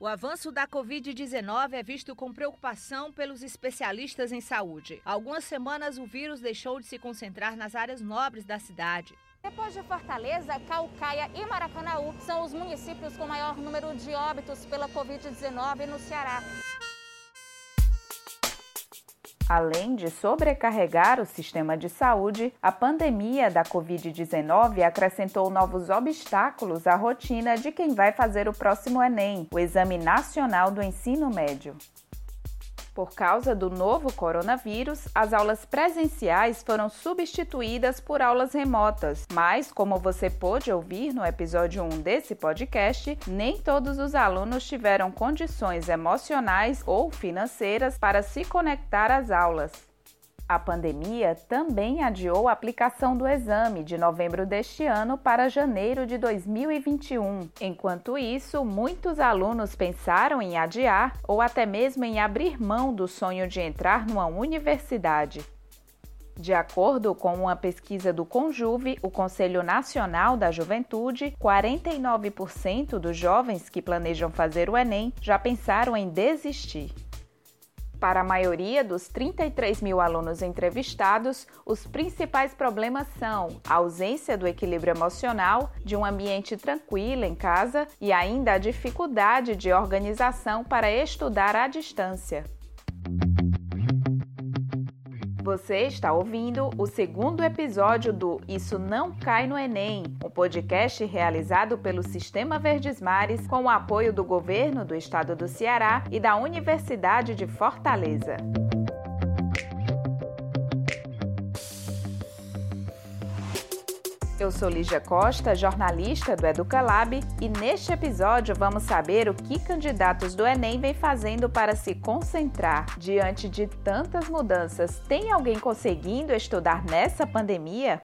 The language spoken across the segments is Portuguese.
O avanço da Covid-19 é visto com preocupação pelos especialistas em saúde. Há algumas semanas, o vírus deixou de se concentrar nas áreas nobres da cidade. Depois de Fortaleza, Calcaia e Maracanaú são os municípios com maior número de óbitos pela Covid-19 no Ceará. Além de sobrecarregar o sistema de saúde, a pandemia da Covid-19 acrescentou novos obstáculos à rotina de quem vai fazer o próximo Enem, o Exame Nacional do Ensino Médio. Por causa do novo coronavírus, as aulas presenciais foram substituídas por aulas remotas, mas, como você pôde ouvir no episódio 1 desse podcast, nem todos os alunos tiveram condições emocionais ou financeiras para se conectar às aulas. A pandemia também adiou a aplicação do exame de novembro deste ano para janeiro de 2021. Enquanto isso, muitos alunos pensaram em adiar ou até mesmo em abrir mão do sonho de entrar numa universidade. De acordo com uma pesquisa do Conjuve, o Conselho Nacional da Juventude, 49% dos jovens que planejam fazer o Enem já pensaram em desistir. Para a maioria dos 33 mil alunos entrevistados, os principais problemas são a ausência do equilíbrio emocional, de um ambiente tranquilo em casa e ainda a dificuldade de organização para estudar à distância. Você está ouvindo o segundo episódio do Isso Não Cai no Enem, um podcast realizado pelo Sistema Verdes Mares com o apoio do governo do estado do Ceará e da Universidade de Fortaleza. Eu sou Lígia Costa, jornalista do Educalab, e neste episódio vamos saber o que candidatos do Enem vêm fazendo para se concentrar. Diante de tantas mudanças, tem alguém conseguindo estudar nessa pandemia?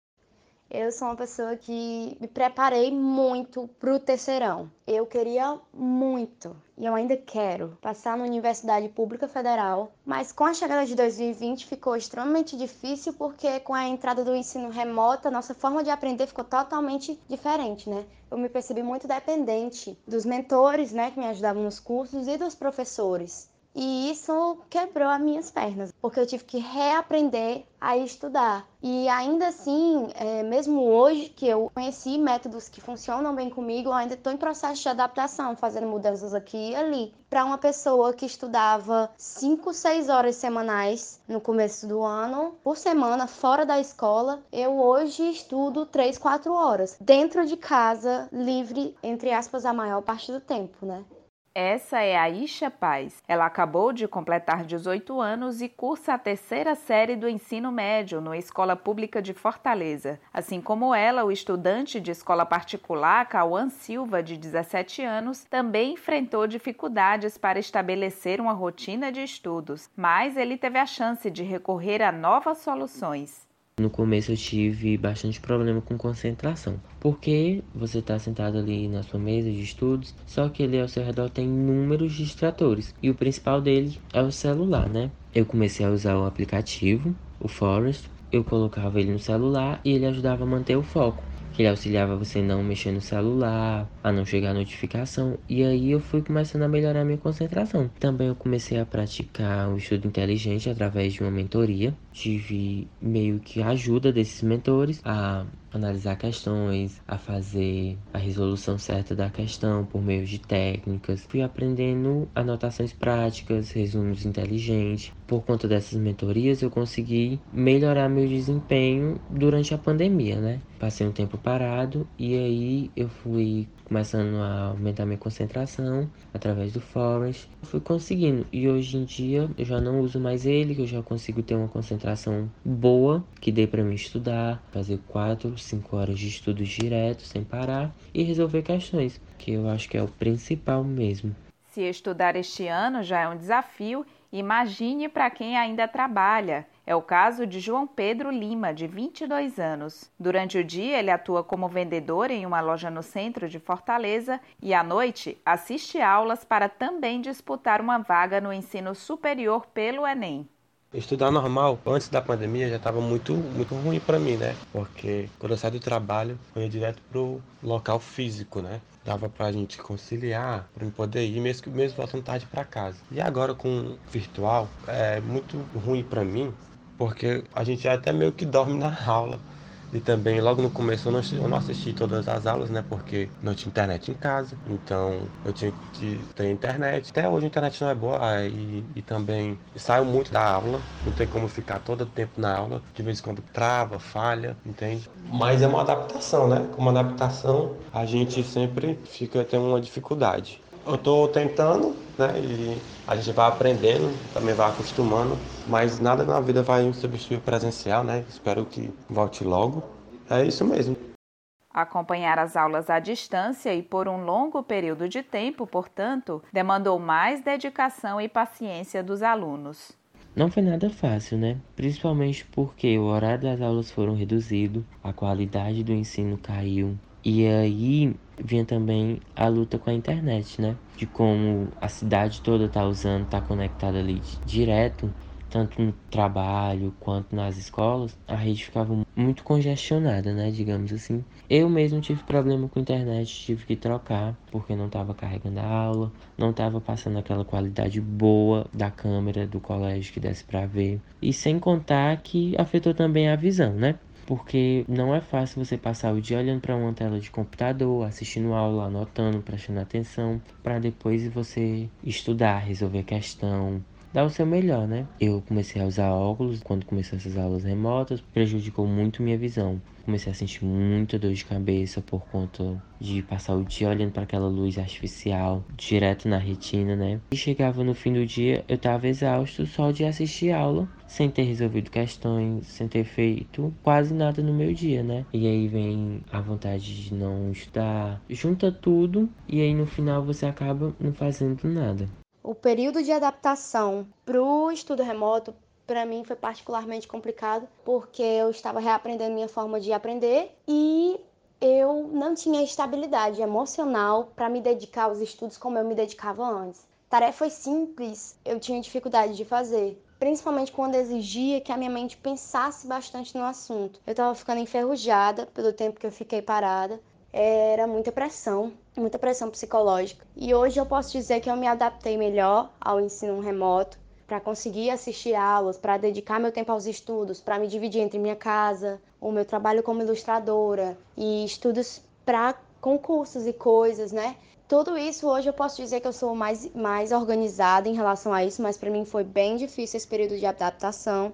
Eu sou uma pessoa que me preparei muito para o terceirão. Eu queria muito, e eu ainda quero, passar na Universidade Pública Federal, mas com a chegada de 2020 ficou extremamente difícil porque com a entrada do ensino remoto, a nossa forma de aprender ficou totalmente diferente, né? Eu me percebi muito dependente dos mentores, né, que me ajudavam nos cursos e dos professores. E isso quebrou as minhas pernas, porque eu tive que reaprender a estudar. E ainda assim, é, mesmo hoje que eu conheci métodos que funcionam bem comigo, eu ainda estou em processo de adaptação, fazendo mudanças aqui e ali. Para uma pessoa que estudava 5, 6 horas semanais no começo do ano, por semana, fora da escola, eu hoje estudo 3, 4 horas, dentro de casa, livre, entre aspas, a maior parte do tempo, né? Essa é a Isha Paz. Ela acabou de completar 18 anos e cursa a terceira série do ensino médio na Escola Pública de Fortaleza. Assim como ela, o estudante de escola particular, Cauã Silva, de 17 anos, também enfrentou dificuldades para estabelecer uma rotina de estudos, mas ele teve a chance de recorrer a novas soluções. No começo eu tive bastante problema com concentração, porque você está sentado ali na sua mesa de estudos, só que ali ao seu redor tem inúmeros distratores, e o principal deles é o celular, né? Eu comecei a usar o aplicativo, o Forest, eu colocava ele no celular e ele ajudava a manter o foco que ele auxiliava você não mexer no celular, a não chegar a notificação, e aí eu fui começando a melhorar minha concentração. Também eu comecei a praticar o estudo inteligente através de uma mentoria. Tive meio que ajuda desses mentores a analisar questões, a fazer a resolução certa da questão por meio de técnicas. Fui aprendendo anotações práticas, resumos inteligentes. Por conta dessas mentorias, eu consegui melhorar meu desempenho durante a pandemia, né? Passei um tempo parado e aí eu fui começando a aumentar minha concentração através do Forest. Fui conseguindo e hoje em dia eu já não uso mais ele, que eu já consigo ter uma concentração boa, que dê para mim estudar, fazer 4, 5 horas de estudos direto, sem parar e resolver questões, que eu acho que é o principal mesmo. Se estudar este ano já é um desafio, imagine para quem ainda trabalha. É o caso de João Pedro Lima, de 22 anos. Durante o dia, ele atua como vendedor em uma loja no centro de Fortaleza e à noite assiste aulas para também disputar uma vaga no ensino superior pelo Enem. Estudar normal antes da pandemia já estava muito, muito ruim para mim, né? Porque quando eu saí do trabalho, eu ia direto pro local físico, né? Dava pra gente conciliar, para poder ir, mesmo, mesmo voltando tarde para casa. E agora com virtual, é muito ruim para mim, porque a gente até meio que dorme na aula. E também, logo no começo, eu não, eu não assisti todas as aulas, né? Porque não tinha internet em casa. Então, eu tinha que ter internet. Até hoje a internet não é boa. E, e também saio muito da aula. Não tem como ficar todo o tempo na aula. De vez em quando trava, falha, entende? Mas é uma adaptação, né? Como adaptação, a gente sempre fica tendo uma dificuldade. Eu estou tentando, né? E a gente vai aprendendo, também vai acostumando, mas nada na vida vai substituir o presencial, né? Espero que volte logo. É isso mesmo. Acompanhar as aulas à distância e por um longo período de tempo, portanto, demandou mais dedicação e paciência dos alunos. Não foi nada fácil, né? Principalmente porque o horário das aulas foram reduzido, a qualidade do ensino caiu, e aí vinha também a luta com a internet, né? De como a cidade toda tá usando, tá conectada ali direto, tanto no trabalho quanto nas escolas, a rede ficava muito congestionada, né? Digamos assim. Eu mesmo tive problema com a internet, tive que trocar porque não estava carregando a aula, não estava passando aquela qualidade boa da câmera do colégio que desse para ver. E sem contar que afetou também a visão, né? Porque não é fácil você passar o dia olhando para uma tela de computador, assistindo aula, anotando, prestando atenção, para depois você estudar, resolver questão, dar o seu melhor, né? Eu comecei a usar óculos quando comecei essas aulas remotas, prejudicou muito minha visão. Comecei a sentir muita dor de cabeça por conta de passar o dia olhando para aquela luz artificial direto na retina, né? E chegava no fim do dia, eu tava exausto só de assistir aula, sem ter resolvido questões, sem ter feito quase nada no meu dia, né? E aí vem a vontade de não estudar, junta tudo e aí no final você acaba não fazendo nada. O período de adaptação para o estudo remoto, para mim, foi particularmente complicado, porque eu estava reaprendendo minha forma de aprender e eu não tinha estabilidade emocional para me dedicar aos estudos como eu me dedicava antes. Tarefas simples eu tinha dificuldade de fazer, principalmente quando exigia que a minha mente pensasse bastante no assunto. Eu estava ficando enferrujada pelo tempo que eu fiquei parada era muita pressão, muita pressão psicológica. E hoje eu posso dizer que eu me adaptei melhor ao ensino remoto para conseguir assistir aulas, para dedicar meu tempo aos estudos, para me dividir entre minha casa, o meu trabalho como ilustradora e estudos para concursos e coisas, né? Tudo isso hoje eu posso dizer que eu sou mais, mais organizada em relação a isso, mas para mim foi bem difícil esse período de adaptação.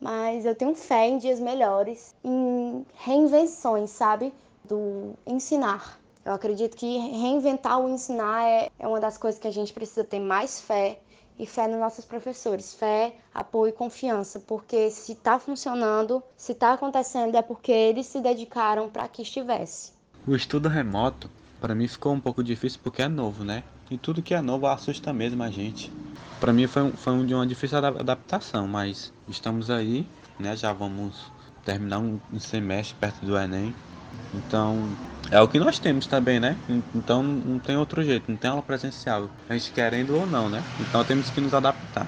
Mas eu tenho fé em dias melhores, em reinvenções, sabe? Do ensinar. Eu acredito que reinventar o ensinar é, é uma das coisas que a gente precisa ter mais fé e fé nos nossos professores, fé, apoio e confiança, porque se está funcionando, se está acontecendo, é porque eles se dedicaram para que estivesse. O estudo remoto, para mim, ficou um pouco difícil porque é novo, né? E tudo que é novo assusta mesmo a gente. Para mim foi, foi um, uma difícil adaptação, mas estamos aí, né? Já vamos terminar um semestre perto do Enem. Então, é o que nós temos também, né? Então não tem outro jeito, não tem aula presencial. A gente querendo ou não, né? Então temos que nos adaptar.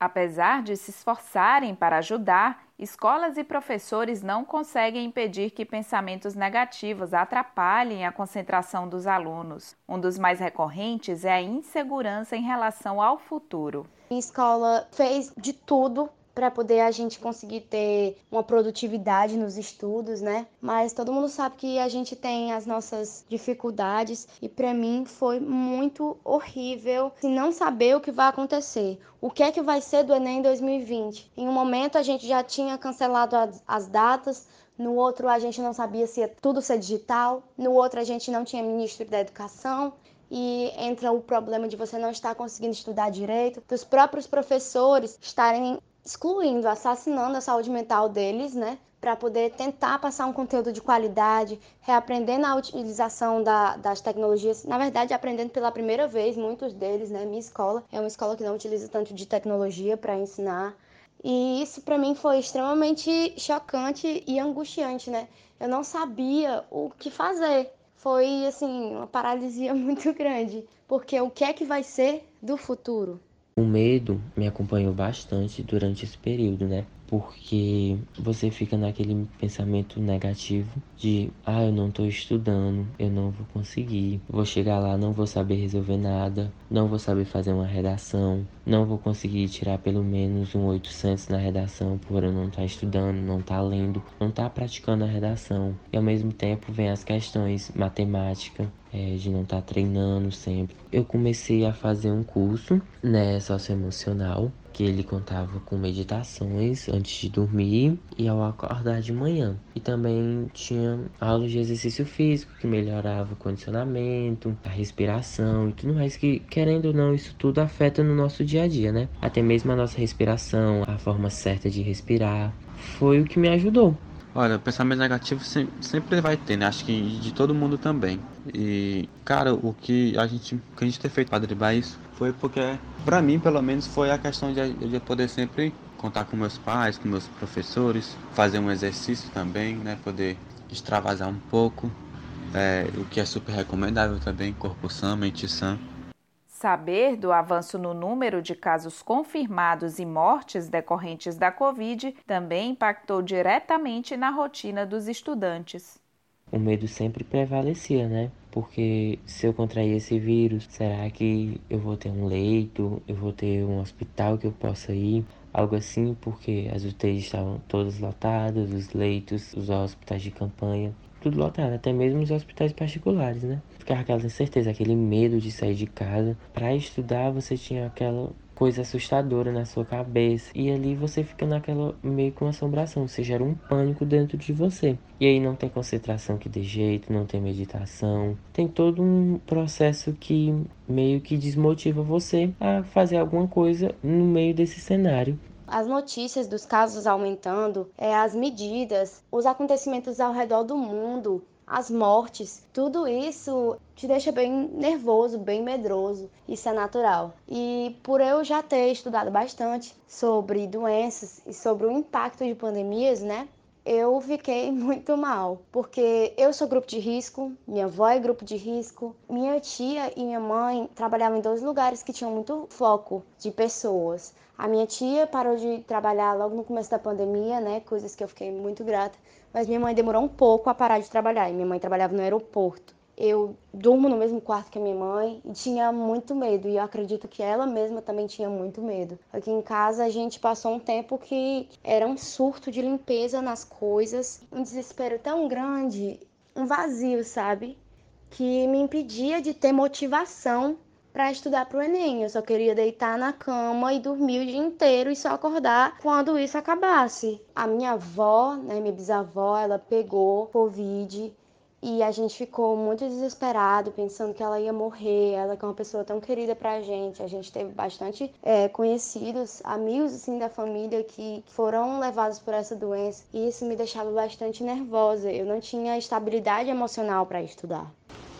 Apesar de se esforçarem para ajudar, escolas e professores não conseguem impedir que pensamentos negativos atrapalhem a concentração dos alunos. Um dos mais recorrentes é a insegurança em relação ao futuro. A escola fez de tudo para poder a gente conseguir ter uma produtividade nos estudos, né? Mas todo mundo sabe que a gente tem as nossas dificuldades e para mim foi muito horrível não saber o que vai acontecer. O que é que vai ser do Enem 2020? Em um momento a gente já tinha cancelado as datas, no outro a gente não sabia se ia tudo ser digital, no outro a gente não tinha ministro da educação e entra o problema de você não estar conseguindo estudar direito, dos próprios professores estarem excluindo, assassinando a saúde mental deles, né? Para poder tentar passar um conteúdo de qualidade, reaprendendo a utilização da, das tecnologias. Na verdade, aprendendo pela primeira vez, muitos deles, né? Minha escola é uma escola que não utiliza tanto de tecnologia para ensinar. E isso para mim foi extremamente chocante e angustiante, né? Eu não sabia o que fazer. Foi assim, uma paralisia muito grande, porque o que é que vai ser do futuro? O medo me acompanhou bastante durante esse período, né? porque você fica naquele pensamento negativo de ah, eu não estou estudando, eu não vou conseguir, vou chegar lá, não vou saber resolver nada, não vou saber fazer uma redação, não vou conseguir tirar pelo menos um 800 na redação por eu não estar tá estudando, não estar tá lendo, não estar tá praticando a redação. E ao mesmo tempo vem as questões matemática, é, de não estar tá treinando sempre. Eu comecei a fazer um curso, né, socioemocional, que ele contava com meditações antes de dormir e ao acordar de manhã. E também tinha aulas de exercício físico que melhorava o condicionamento, a respiração e tudo mais que, querendo ou não, isso tudo afeta no nosso dia a dia, né? Até mesmo a nossa respiração, a forma certa de respirar. Foi o que me ajudou. Olha, pensamento negativo sempre vai ter, né? Acho que de todo mundo também. E, cara, o que a gente, o que a gente ter feito para driblar isso foi porque, para mim, pelo menos, foi a questão de, de poder sempre contar com meus pais, com meus professores, fazer um exercício também, né? Poder extravasar um pouco, é, o que é super recomendável também, corpo sã, mente sã. Saber do avanço no número de casos confirmados e mortes decorrentes da Covid também impactou diretamente na rotina dos estudantes. O medo sempre prevalecia, né? Porque se eu contrair esse vírus, será que eu vou ter um leito? Eu vou ter um hospital que eu possa ir? Algo assim, porque as UTIs estavam todas lotadas, os leitos, os hospitais de campanha tudo lotado, até mesmo os hospitais particulares, né? Ficava aquela incerteza, aquele medo de sair de casa. Para estudar, você tinha aquela coisa assustadora na sua cabeça. E ali você fica naquela meio com assombração, você gera um pânico dentro de você. E aí não tem concentração que dê jeito, não tem meditação. Tem todo um processo que meio que desmotiva você a fazer alguma coisa no meio desse cenário as notícias dos casos aumentando, é, as medidas, os acontecimentos ao redor do mundo, as mortes, tudo isso te deixa bem nervoso, bem medroso. Isso é natural. E por eu já ter estudado bastante sobre doenças e sobre o impacto de pandemias, né? Eu fiquei muito mal, porque eu sou grupo de risco, minha avó é grupo de risco, minha tia e minha mãe trabalhavam em dois lugares que tinham muito foco de pessoas. A minha tia parou de trabalhar logo no começo da pandemia, né? Coisas que eu fiquei muito grata. Mas minha mãe demorou um pouco a parar de trabalhar. E minha mãe trabalhava no aeroporto eu durmo no mesmo quarto que a minha mãe e tinha muito medo. E eu acredito que ela mesma também tinha muito medo. Aqui em casa a gente passou um tempo que era um surto de limpeza nas coisas, um desespero tão grande, um vazio, sabe? Que me impedia de ter motivação para estudar para o Enem. Eu só queria deitar na cama e dormir o dia inteiro e só acordar quando isso acabasse. A minha avó, né, minha bisavó, ela pegou Covid e a gente ficou muito desesperado, pensando que ela ia morrer. Ela que é uma pessoa tão querida pra gente. A gente teve bastante é, conhecidos, amigos assim da família que foram levados por essa doença. E isso me deixava bastante nervosa. Eu não tinha estabilidade emocional para estudar.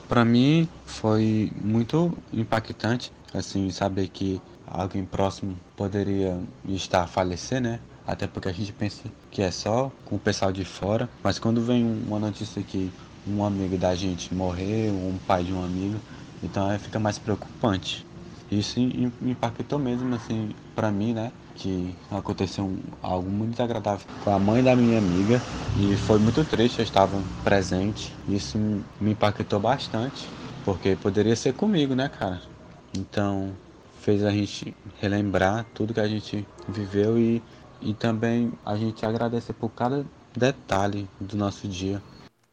Para mim foi muito impactante, assim, saber que alguém próximo poderia estar a falecer, né? Até porque a gente pensa que é só com o pessoal de fora, mas quando vem uma notícia que um amigo da gente morrer, um pai de um amigo, então aí fica mais preocupante. Isso impactou mesmo assim para mim, né? Que aconteceu algo muito desagradável com a mãe da minha amiga e foi muito triste, eu estava presente. Isso me impactou bastante, porque poderia ser comigo, né, cara? Então fez a gente relembrar tudo que a gente viveu e, e também a gente agradecer por cada detalhe do nosso dia.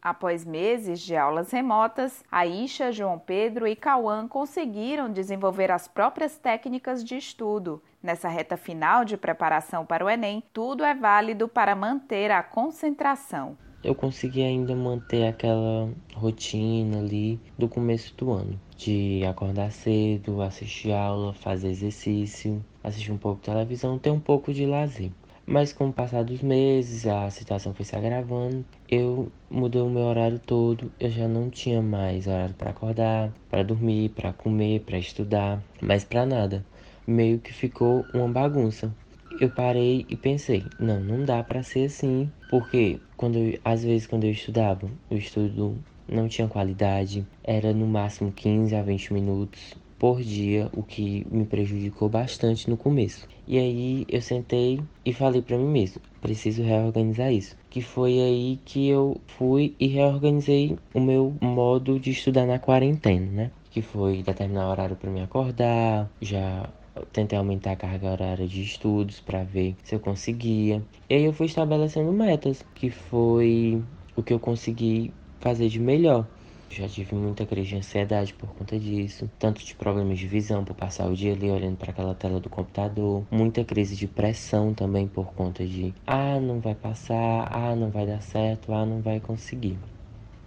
Após meses de aulas remotas, Aisha, João Pedro e Cauã conseguiram desenvolver as próprias técnicas de estudo. Nessa reta final de preparação para o Enem, tudo é válido para manter a concentração. Eu consegui ainda manter aquela rotina ali do começo do ano, de acordar cedo, assistir aula, fazer exercício, assistir um pouco de televisão, ter um pouco de lazer. Mas com o passar dos meses, a situação foi se agravando. Eu mudei o meu horário todo. Eu já não tinha mais horário para acordar, para dormir, para comer, para estudar, mas para nada. Meio que ficou uma bagunça. Eu parei e pensei, não, não dá para ser assim, porque quando eu, às vezes quando eu estudava, o estudo não tinha qualidade, era no máximo 15 a 20 minutos por dia, o que me prejudicou bastante no começo. E aí eu sentei e falei para mim mesmo, preciso reorganizar isso. Que foi aí que eu fui e reorganizei o meu modo de estudar na quarentena, né? Que foi determinar horário para me acordar, já tentei aumentar a carga horária de estudos para ver se eu conseguia. E aí eu fui estabelecendo metas, que foi o que eu consegui fazer de melhor. Já tive muita crise de ansiedade por conta disso, tanto de problemas de visão por passar o dia ali olhando para aquela tela do computador, muita crise de pressão também por conta de ah, não vai passar, ah, não vai dar certo, ah, não vai conseguir.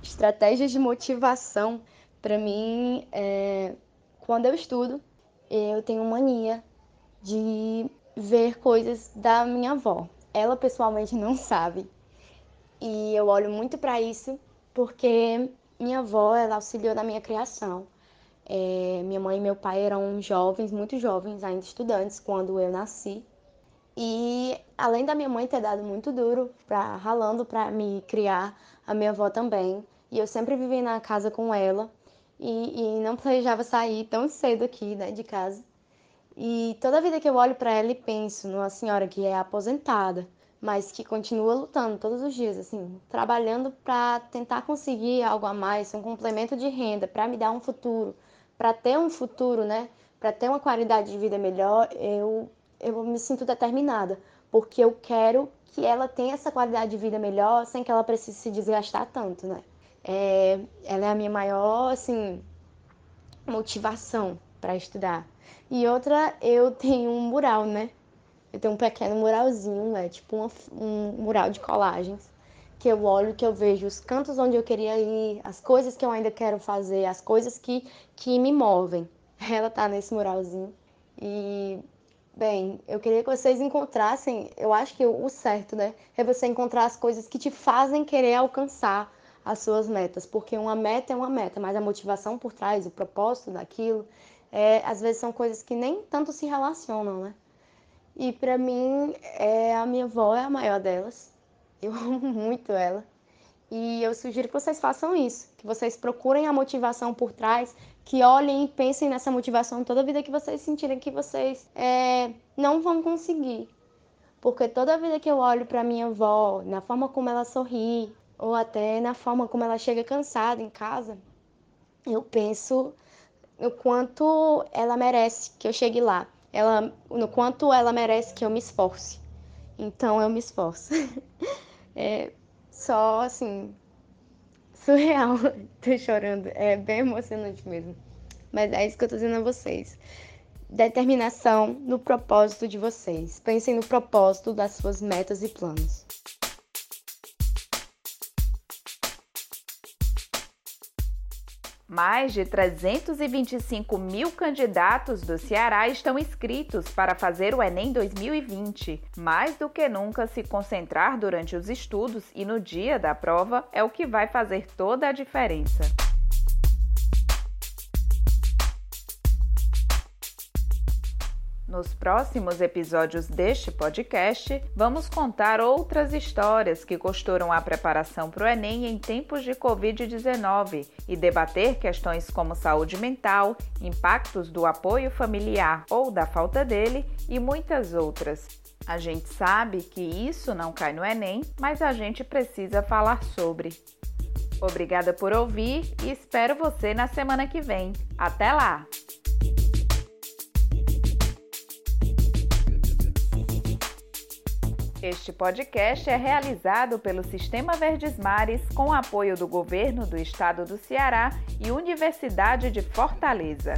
Estratégias de motivação para mim é quando eu estudo, eu tenho mania de ver coisas da minha avó. Ela pessoalmente não sabe. E eu olho muito para isso porque minha avó, ela auxiliou na minha criação. É, minha mãe e meu pai eram jovens, muito jovens, ainda estudantes, quando eu nasci. E além da minha mãe ter dado muito duro, pra, ralando para me criar, a minha avó também. E eu sempre vivi na casa com ela e, e não planejava sair tão cedo aqui né, de casa. E toda vida que eu olho para ela e penso numa senhora que é aposentada, mas que continua lutando todos os dias, assim, trabalhando para tentar conseguir algo a mais, um complemento de renda para me dar um futuro, para ter um futuro, né? Para ter uma qualidade de vida melhor, eu eu me sinto determinada, porque eu quero que ela tenha essa qualidade de vida melhor sem que ela precise se desgastar tanto, né? É, ela é a minha maior, assim, motivação para estudar. E outra, eu tenho um mural, né? Eu tenho um pequeno muralzinho, é tipo uma, um mural de colagens, que eu olho, que eu vejo os cantos onde eu queria ir, as coisas que eu ainda quero fazer, as coisas que, que me movem. Ela tá nesse muralzinho. E, bem, eu queria que vocês encontrassem, eu acho que o certo, né? É você encontrar as coisas que te fazem querer alcançar as suas metas, porque uma meta é uma meta, mas a motivação por trás, o propósito daquilo, é, às vezes são coisas que nem tanto se relacionam, né? E para mim, é, a minha avó é a maior delas. Eu amo muito ela. E eu sugiro que vocês façam isso, que vocês procurem a motivação por trás, que olhem e pensem nessa motivação toda vida que vocês sentirem que vocês é, não vão conseguir. Porque toda vida que eu olho para minha avó, na forma como ela sorri, ou até na forma como ela chega cansada em casa, eu penso no quanto ela merece que eu chegue lá ela, no quanto ela merece que eu me esforce. Então eu me esforço. É só assim, surreal. tô chorando. É bem emocionante mesmo. Mas é isso que eu tô dizendo a vocês. Determinação no propósito de vocês. Pensem no propósito das suas metas e planos. Mais de 325 mil candidatos do Ceará estão inscritos para fazer o Enem 2020. Mais do que nunca, se concentrar durante os estudos e no dia da prova é o que vai fazer toda a diferença. Nos próximos episódios deste podcast, vamos contar outras histórias que costuram a preparação para o Enem em tempos de Covid-19 e debater questões como saúde mental, impactos do apoio familiar ou da falta dele e muitas outras. A gente sabe que isso não cai no Enem, mas a gente precisa falar sobre. Obrigada por ouvir e espero você na semana que vem. Até lá! Este podcast é realizado pelo Sistema Verdes Mares com apoio do Governo do Estado do Ceará e Universidade de Fortaleza.